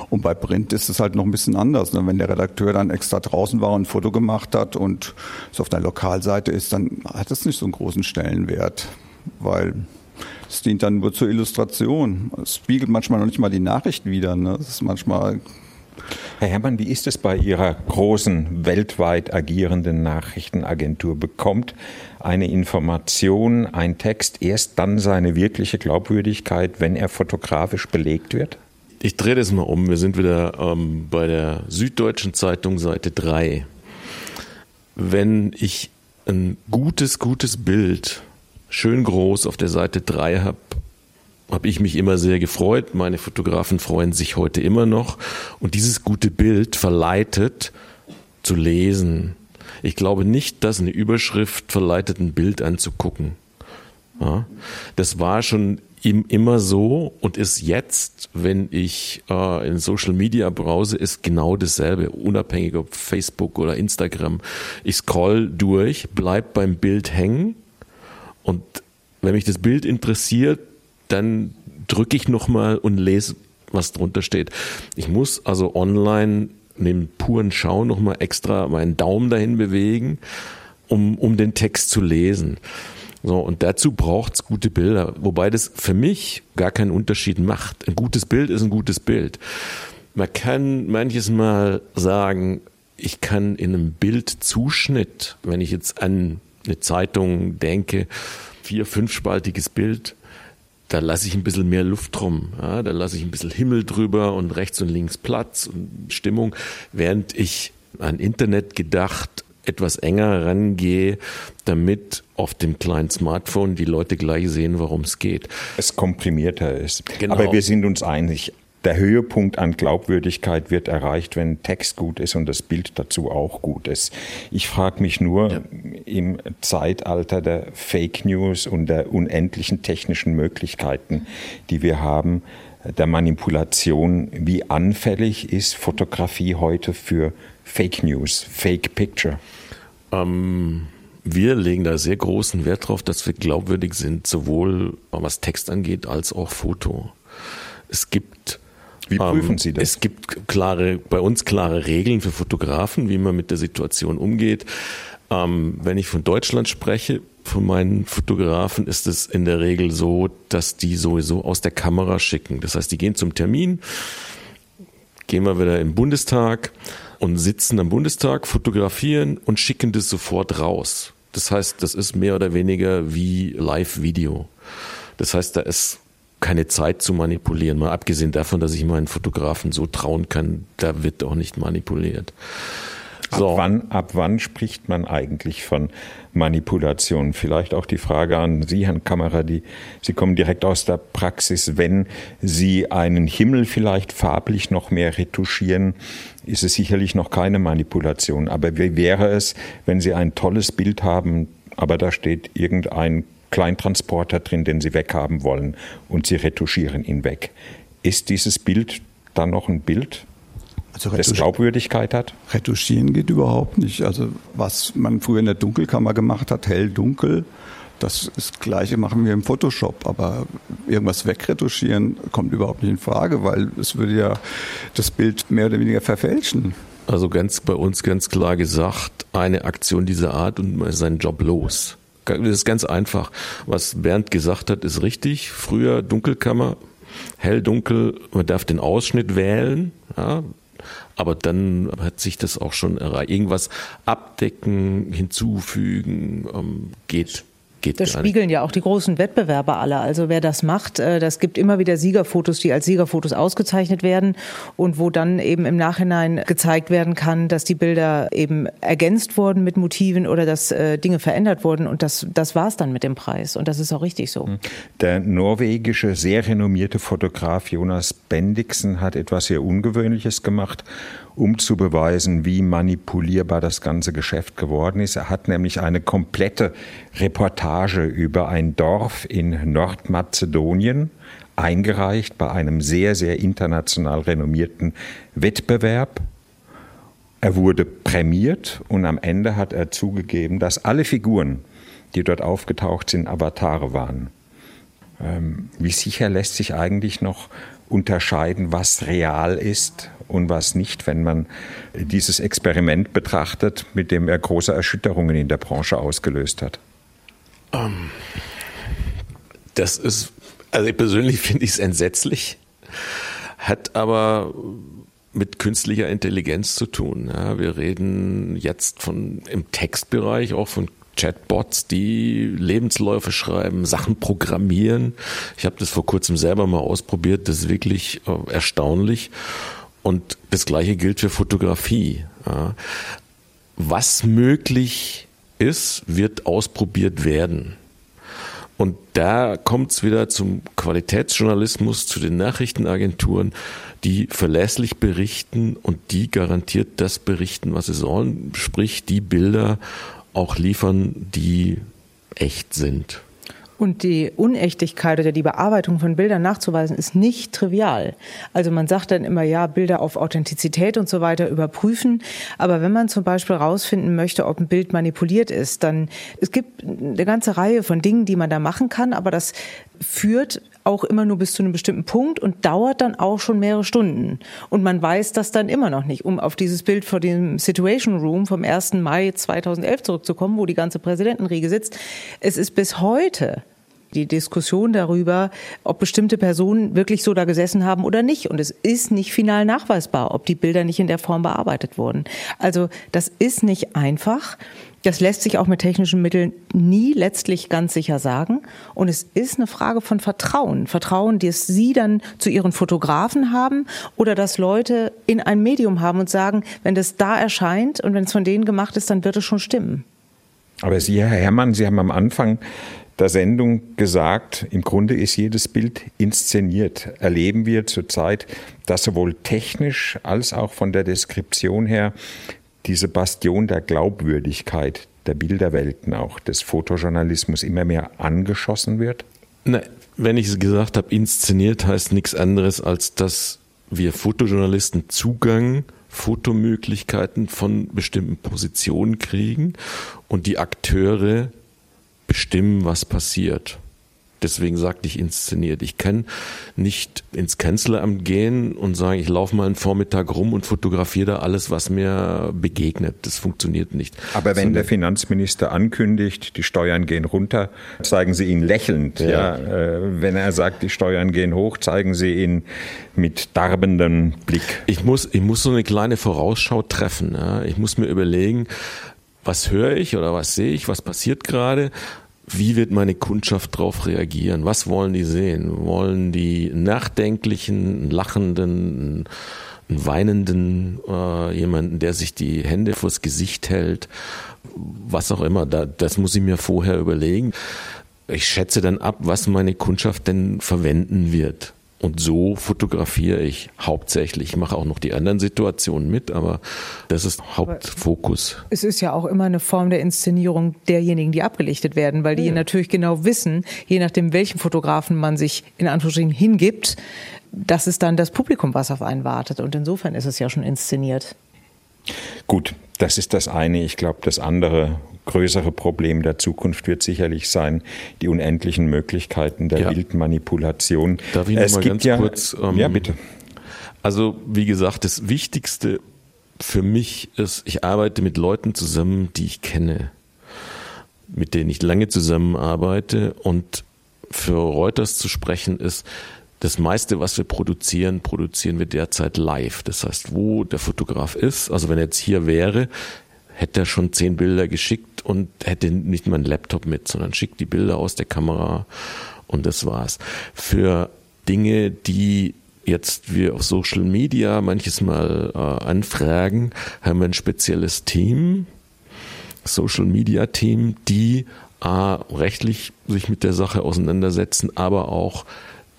Und bei Print ist es halt noch ein bisschen anders. Ne? Wenn der Redakteur dann extra draußen war und ein Foto gemacht hat und es auf einer Lokalseite ist, dann hat es nicht so einen großen Stellenwert, weil es dient dann nur zur Illustration. Es spiegelt manchmal noch nicht mal die Nachricht wieder. Ne? Das ist manchmal Herr Herrmann, wie ist es bei Ihrer großen, weltweit agierenden Nachrichtenagentur? Bekommt eine Information, ein Text erst dann seine wirkliche Glaubwürdigkeit, wenn er fotografisch belegt wird? Ich drehe das mal um. Wir sind wieder ähm, bei der Süddeutschen Zeitung Seite 3. Wenn ich ein gutes, gutes Bild schön groß auf der Seite 3 habe, habe ich mich immer sehr gefreut. Meine Fotografen freuen sich heute immer noch. Und dieses gute Bild verleitet zu lesen. Ich glaube nicht, dass eine Überschrift verleitet, ein Bild anzugucken. Ja, das war schon immer so und ist jetzt, wenn ich äh, in Social Media browse, ist genau dasselbe, unabhängig ob Facebook oder Instagram. Ich scroll durch, bleib beim Bild hängen und wenn mich das Bild interessiert, dann drücke ich nochmal und lese, was drunter steht. Ich muss also online neben puren Schau nochmal extra meinen Daumen dahin bewegen, um, um den Text zu lesen. So, und dazu braucht's gute Bilder, wobei das für mich gar keinen Unterschied macht. Ein gutes Bild ist ein gutes Bild. Man kann manches Mal sagen, ich kann in einem Bildzuschnitt, wenn ich jetzt an eine Zeitung denke, vier, fünfspaltiges Bild, da lasse ich ein bisschen mehr Luft drum. Ja, da lasse ich ein bisschen Himmel drüber und rechts und links Platz und Stimmung, während ich an Internet gedacht etwas enger rangehe, damit auf dem kleinen Smartphone die Leute gleich sehen, worum es geht. Es komprimierter ist. Genau. Aber wir sind uns einig, der Höhepunkt an Glaubwürdigkeit wird erreicht, wenn Text gut ist und das Bild dazu auch gut ist. Ich frage mich nur ja. im Zeitalter der Fake News und der unendlichen technischen Möglichkeiten, die wir haben, der Manipulation, wie anfällig ist Fotografie heute für Fake News, Fake Picture? Ähm, wir legen da sehr großen Wert drauf, dass wir glaubwürdig sind, sowohl was Text angeht als auch Foto. Es gibt wie prüfen Sie das? Es gibt klare, bei uns klare Regeln für Fotografen, wie man mit der Situation umgeht. Ähm, wenn ich von Deutschland spreche, von meinen Fotografen ist es in der Regel so, dass die sowieso aus der Kamera schicken. Das heißt, die gehen zum Termin, gehen wir wieder im Bundestag und sitzen am Bundestag, fotografieren und schicken das sofort raus. Das heißt, das ist mehr oder weniger wie Live-Video. Das heißt, da ist keine Zeit zu manipulieren. Mal abgesehen davon, dass ich meinen Fotografen so trauen kann, da wird auch nicht manipuliert. So. Ab, wann, ab wann spricht man eigentlich von Manipulation? Vielleicht auch die Frage an Sie, Herrn Kammerer, die, Sie kommen direkt aus der Praxis. Wenn Sie einen Himmel vielleicht farblich noch mehr retuschieren, ist es sicherlich noch keine Manipulation. Aber wie wäre es, wenn Sie ein tolles Bild haben, aber da steht irgendein Kleintransporter drin, den Sie weghaben wollen und Sie retuschieren ihn weg. Ist dieses Bild dann noch ein Bild? Also das Glaubwürdigkeit hat? Retuschieren geht überhaupt nicht. Also was man früher in der Dunkelkammer gemacht hat, hell, dunkel, das, das Gleiche machen wir im Photoshop. Aber irgendwas wegretuschieren kommt überhaupt nicht in Frage, weil es würde ja das Bild mehr oder weniger verfälschen. Also ganz bei uns ganz klar gesagt, eine Aktion dieser Art und man ist seinen Job los. Das ist ganz einfach. Was Bernd gesagt hat, ist richtig. Früher Dunkelkammer, hell, dunkel, man darf den Ausschnitt wählen, ja, aber dann hat sich das auch schon erreicht. Irgendwas abdecken, hinzufügen, ähm, geht geht Das spiegeln ja auch die großen Wettbewerber alle. Also wer das macht, äh, das gibt immer wieder Siegerfotos, die als Siegerfotos ausgezeichnet werden und wo dann eben im Nachhinein gezeigt werden kann, dass die Bilder eben ergänzt wurden mit Motiven oder dass äh, Dinge verändert wurden. Und das, das war es dann mit dem Preis. Und das ist auch richtig so. Hm. Der norwegische, sehr renommierte Fotograf Jonas Bendiksen hat etwas sehr Ungewöhnliches gemacht um zu beweisen, wie manipulierbar das ganze Geschäft geworden ist. Er hat nämlich eine komplette Reportage über ein Dorf in Nordmazedonien eingereicht bei einem sehr, sehr international renommierten Wettbewerb. Er wurde prämiert und am Ende hat er zugegeben, dass alle Figuren, die dort aufgetaucht sind, Avatare waren. Ähm, wie sicher lässt sich eigentlich noch unterscheiden, was real ist und was nicht, wenn man dieses Experiment betrachtet, mit dem er große Erschütterungen in der Branche ausgelöst hat? Ähm, das ist, also ich persönlich finde ich es entsetzlich, hat aber mit künstlicher Intelligenz zu tun. Ja, wir reden jetzt von im Textbereich auch von Chatbots, die Lebensläufe schreiben, Sachen programmieren. Ich habe das vor kurzem selber mal ausprobiert. Das ist wirklich äh, erstaunlich. Und das Gleiche gilt für Fotografie. Was möglich ist, wird ausprobiert werden. Und da kommt es wieder zum Qualitätsjournalismus, zu den Nachrichtenagenturen, die verlässlich berichten und die garantiert das berichten, was sie sollen, sprich die Bilder auch liefern, die echt sind. Und die Unechtigkeit oder die Bearbeitung von Bildern nachzuweisen, ist nicht trivial. Also man sagt dann immer, ja, Bilder auf Authentizität und so weiter überprüfen. Aber wenn man zum Beispiel herausfinden möchte, ob ein Bild manipuliert ist, dann, es gibt eine ganze Reihe von Dingen, die man da machen kann, aber das führt auch immer nur bis zu einem bestimmten Punkt und dauert dann auch schon mehrere Stunden. Und man weiß das dann immer noch nicht, um auf dieses Bild vor dem Situation Room vom 1. Mai 2011 zurückzukommen, wo die ganze Präsidentenriege sitzt. Es ist bis heute die Diskussion darüber, ob bestimmte Personen wirklich so da gesessen haben oder nicht. Und es ist nicht final nachweisbar, ob die Bilder nicht in der Form bearbeitet wurden. Also das ist nicht einfach. Das lässt sich auch mit technischen Mitteln nie letztlich ganz sicher sagen. Und es ist eine Frage von Vertrauen. Vertrauen, das Sie dann zu Ihren Fotografen haben oder dass Leute in ein Medium haben und sagen, wenn das da erscheint und wenn es von denen gemacht ist, dann wird es schon stimmen. Aber Sie, Herr Herrmann, Sie haben am Anfang der Sendung gesagt, im Grunde ist jedes Bild inszeniert. Erleben wir zurzeit, dass sowohl technisch als auch von der Deskription her diese Bastion der Glaubwürdigkeit der Bilderwelten, auch des Fotojournalismus immer mehr angeschossen wird? Na, wenn ich gesagt habe, inszeniert heißt nichts anderes, als dass wir Fotojournalisten Zugang, Fotomöglichkeiten von bestimmten Positionen kriegen und die Akteure bestimmen, was passiert. Deswegen sagte ich inszeniert. Ich kann nicht ins Kanzleramt gehen und sagen, ich laufe mal einen Vormittag rum und fotografiere da alles, was mir begegnet. Das funktioniert nicht. Aber wenn der Finanzminister ankündigt, die Steuern gehen runter, zeigen Sie ihn lächelnd. Ja. ja äh, wenn er sagt, die Steuern gehen hoch, zeigen Sie ihn mit darbendem Blick. Ich muss, ich muss so eine kleine Vorausschau treffen. Ja. Ich muss mir überlegen, was höre ich oder was sehe ich, was passiert gerade wie wird meine Kundschaft darauf reagieren? Was wollen die sehen? Wollen die nachdenklichen, lachenden, weinenden, äh, jemanden, der sich die Hände vors Gesicht hält? Was auch immer, da, das muss ich mir vorher überlegen. Ich schätze dann ab, was meine Kundschaft denn verwenden wird. Und so fotografiere ich hauptsächlich. Ich mache auch noch die anderen Situationen mit, aber das ist Hauptfokus. Aber es ist ja auch immer eine Form der Inszenierung derjenigen, die abgelichtet werden, weil die ja. natürlich genau wissen, je nachdem, welchen Fotografen man sich in Anführungsstrichen hingibt, das ist dann das Publikum, was auf einen wartet. Und insofern ist es ja schon inszeniert. Gut, das ist das eine. Ich glaube, das andere größere Problem der Zukunft wird sicherlich sein, die unendlichen Möglichkeiten der ja. Bildmanipulation. Darf ich es noch mal ganz ja, kurz? Ähm, ja, bitte. Also, wie gesagt, das Wichtigste für mich ist, ich arbeite mit Leuten zusammen, die ich kenne, mit denen ich lange zusammenarbeite und für Reuters zu sprechen ist, das meiste, was wir produzieren, produzieren wir derzeit live. Das heißt, wo der Fotograf ist, also wenn er jetzt hier wäre, hätte er schon zehn Bilder geschickt und hätte nicht mal einen Laptop mit, sondern schickt die Bilder aus der Kamera und das war's. Für Dinge, die jetzt wir auf Social Media manches Mal äh, anfragen, haben wir ein spezielles Team, Social Media Team, die äh, rechtlich sich mit der Sache auseinandersetzen, aber auch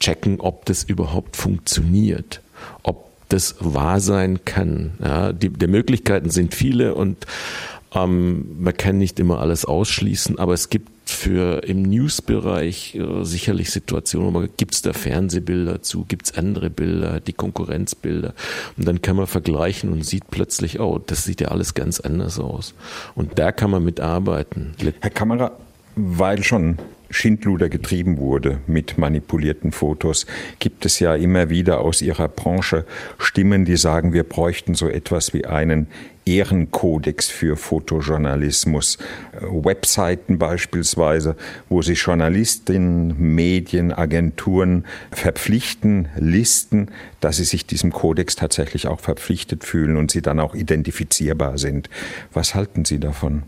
checken, ob das überhaupt funktioniert, ob das wahr sein kann. Ja, die, die Möglichkeiten sind viele und ähm, man kann nicht immer alles ausschließen, aber es gibt für im News-Bereich äh, sicherlich Situationen, gibt es da Fernsehbilder zu, gibt es andere Bilder, die Konkurrenzbilder und dann kann man vergleichen und sieht plötzlich, oh, das sieht ja alles ganz anders aus und da kann man mitarbeiten. Herr Kamera, weil schon Schindluder getrieben wurde mit manipulierten Fotos, gibt es ja immer wieder aus ihrer Branche Stimmen, die sagen, wir bräuchten so etwas wie einen Ehrenkodex für Fotojournalismus. Äh, Webseiten beispielsweise, wo sich Journalistinnen, Medien, Agenturen verpflichten, listen, dass sie sich diesem Kodex tatsächlich auch verpflichtet fühlen und sie dann auch identifizierbar sind. Was halten Sie davon?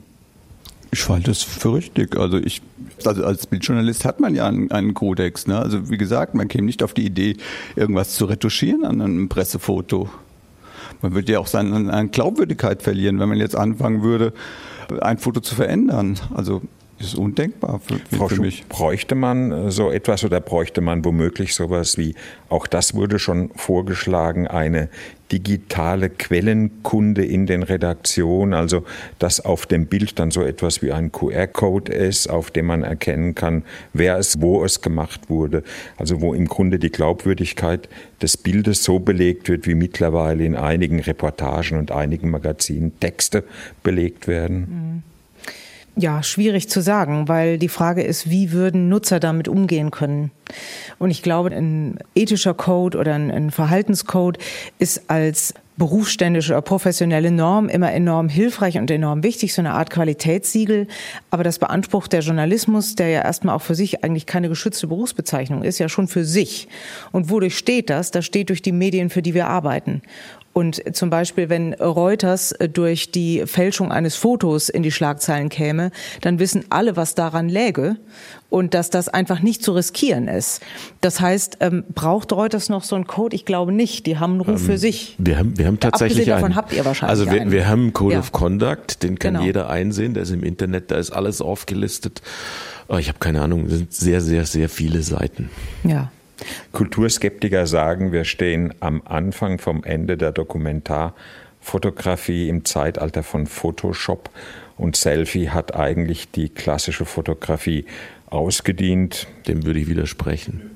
Ich halte das für richtig. Also ich, also als Bildjournalist hat man ja einen, einen Kodex. Ne? Also wie gesagt, man käme nicht auf die Idee, irgendwas zu retuschieren an einem Pressefoto. Man würde ja auch seine, Glaubwürdigkeit verlieren, wenn man jetzt anfangen würde, ein Foto zu verändern. Also ist undenkbar für, Frau für mich. Bräuchte man äh, so etwas oder bräuchte man womöglich sowas wie, auch das wurde schon vorgeschlagen, eine digitale Quellenkunde in den Redaktionen, also dass auf dem Bild dann so etwas wie ein QR-Code ist, auf dem man erkennen kann, wer es, wo es gemacht wurde, also wo im Grunde die Glaubwürdigkeit des Bildes so belegt wird, wie mittlerweile in einigen Reportagen und einigen Magazinen Texte belegt werden. Mhm. Ja, schwierig zu sagen, weil die Frage ist, wie würden Nutzer damit umgehen können? Und ich glaube, ein ethischer Code oder ein, Verhaltenscode ist als berufsständische oder professionelle Norm immer enorm hilfreich und enorm wichtig, so eine Art Qualitätssiegel. Aber das beansprucht der Journalismus, der ja erstmal auch für sich eigentlich keine geschützte Berufsbezeichnung ist, ja schon für sich. Und wodurch steht das? Das steht durch die Medien, für die wir arbeiten. Und zum Beispiel, wenn Reuters durch die Fälschung eines Fotos in die Schlagzeilen käme, dann wissen alle, was daran läge und dass das einfach nicht zu riskieren ist. Das heißt, ähm, braucht Reuters noch so einen Code? Ich glaube nicht. Die haben einen Ruf ähm, für sich. Wir haben, wir haben tatsächlich Abgesehen davon einen. habt ihr wahrscheinlich Also wir, einen. wir haben einen Code Ja. of Conduct, den kann Genau. jeder einsehen, der ist im Internet, da ist alles aufgelistet. Aber ich habe keine Ahnung, das sind sehr, sehr, sehr viele Seiten. Ja. Kulturskeptiker sagen, wir stehen am Anfang vom Ende der Dokumentarfotografie im Zeitalter von Photoshop und Selfie hat eigentlich die klassische Fotografie ausgedient. Dem würde ich widersprechen.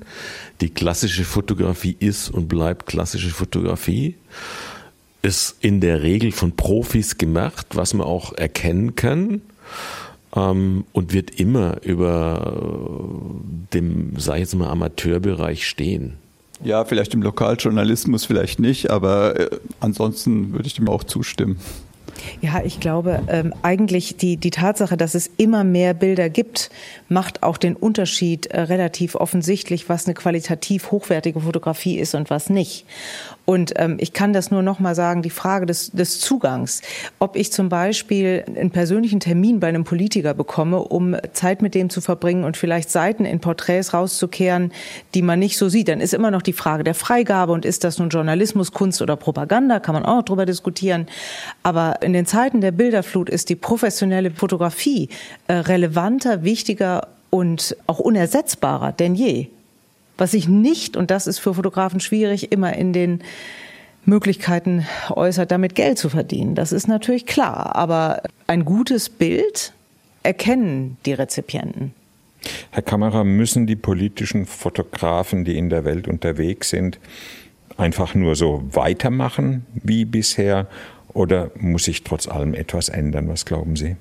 Die klassische Fotografie ist und bleibt klassische Fotografie. Ist in der Regel von Profis gemacht, was man auch erkennen kann. Ähm, und wird immer über äh, dem, sag ich jetzt mal, Amateurbereich stehen. Ja, vielleicht im Lokaljournalismus vielleicht nicht, aber äh, ansonsten würde ich dem auch zustimmen. Ja, ich glaube, ähm, eigentlich die, die Tatsache, dass es immer mehr Bilder gibt, macht auch den Unterschied äh, relativ offensichtlich, was eine qualitativ hochwertige Fotografie ist und was nicht. Und ähm, ich kann das nur noch mal sagen, die Frage des, des Zugangs. Ob ich zum Beispiel einen persönlichen Termin bei einem Politiker bekomme, um Zeit mit dem zu verbringen und vielleicht Seiten in Porträts rauszukehren, die man nicht so sieht, dann ist immer noch die Frage der Freigabe und ist das nun Journalismus, Kunst oder Propaganda, kann man auch noch drüber diskutieren. Aber in den Zeiten der Bilderflut ist die professionelle Fotografie äh, relevanter, wichtiger und auch unersetzbarer denn je. Was sich nicht, und das ist für Fotografen schwierig, immer in den Möglichkeiten äußert, damit Geld zu verdienen. Das ist natürlich klar. Aber ein gutes Bild erkennen die Rezipienten. Herr Kammerer, müssen die politischen Fotografen, die in der Welt unterwegs sind, einfach nur so weitermachen wie bisher oder muss sich trotz allem etwas ändern? Was glauben Sie?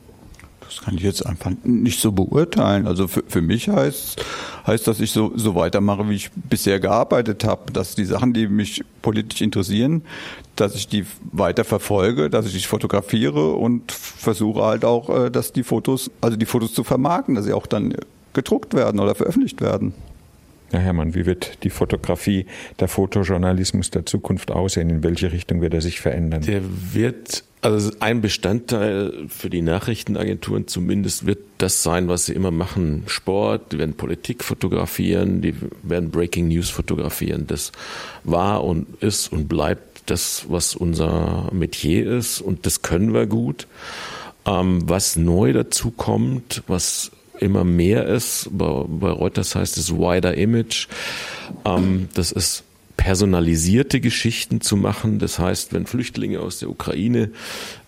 Das kann ich jetzt einfach nicht so beurteilen. Also für, für mich heißt, heißt, dass ich so, so weitermache, wie ich bisher gearbeitet habe, dass die Sachen, die mich politisch interessieren, dass ich die weiter verfolge, dass ich die fotografiere und versuche halt auch, äh, dass die Fotos, also die Fotos zu vermarkten, dass sie auch dann gedruckt werden oder veröffentlicht werden. Herr Herrmann, wie wird die Fotografie, der Fotojournalismus der Zukunft aussehen? In welche Richtung wird er sich verändern? Der wird, also ein Bestandteil für die Nachrichtenagenturen zumindest wird das sein, was sie immer machen. Sport, die werden Politik fotografieren, die werden Breaking News fotografieren. Das war und ist und bleibt das, was unser Metier ist und das können wir gut. Ähm, was neu dazu kommt, was immer mehr ist. Bei, bei Reuters heißt es Wider Image. Ähm, das ist personalisierte Geschichten zu machen. Das heißt, wenn Flüchtlinge aus der Ukraine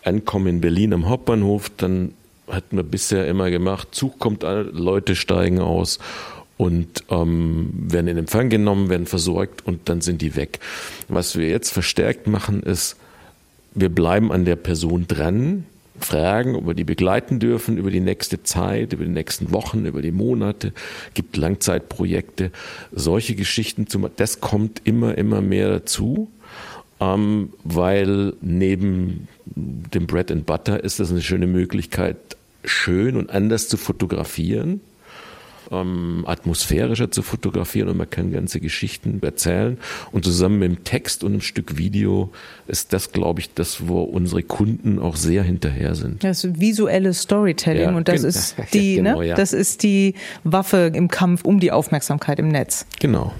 ankommen in Berlin am Hauptbahnhof, dann hat man bisher immer gemacht, Zug kommt an, Leute steigen aus und ähm, werden in Empfang genommen, werden versorgt und dann sind die weg. Was wir jetzt verstärkt machen, ist, wir bleiben an der Person dran, fragen, ob wir die begleiten dürfen über die nächste Zeit, über die nächsten Wochen, über die Monate, gibt Langzeitprojekte, solche Geschichten zu machen. Das kommt immer, immer mehr dazu, ähm, weil neben dem Bread and Butter ist das eine schöne Möglichkeit, schön und anders zu fotografieren ähm, atmosphärischer zu fotografieren und man kann ganze Geschichten erzählen. Und zusammen mit dem Text und einem Stück Video ist das, glaube ich, das, wo unsere Kunden auch sehr hinterher sind. Das visuelle Storytelling Ja, und das ist die, genau, ne? ja. das ist die Waffe im Kampf um die Aufmerksamkeit im Netz. Genau.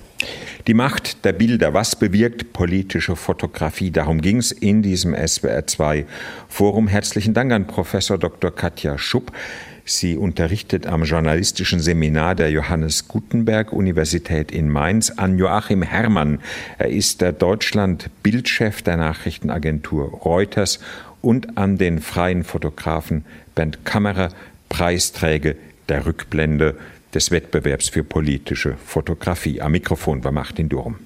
Die Macht der Bilder, was bewirkt politische Fotografie? Darum ging es in diesem SWR2 Forum. Herzlichen Dank an Professor Dr. Katja Schupp. Sie unterrichtet am journalistischen Seminar der Johannes Gutenberg Universität in Mainz an Joachim Herrmann. Er ist der Deutschland-Bildchef der Nachrichtenagentur Reuters und an den freien Fotografen Bernd Kammerer, Preisträger der Rückblende des Wettbewerbs für politische Fotografie. Am Mikrofon war Martin Durm.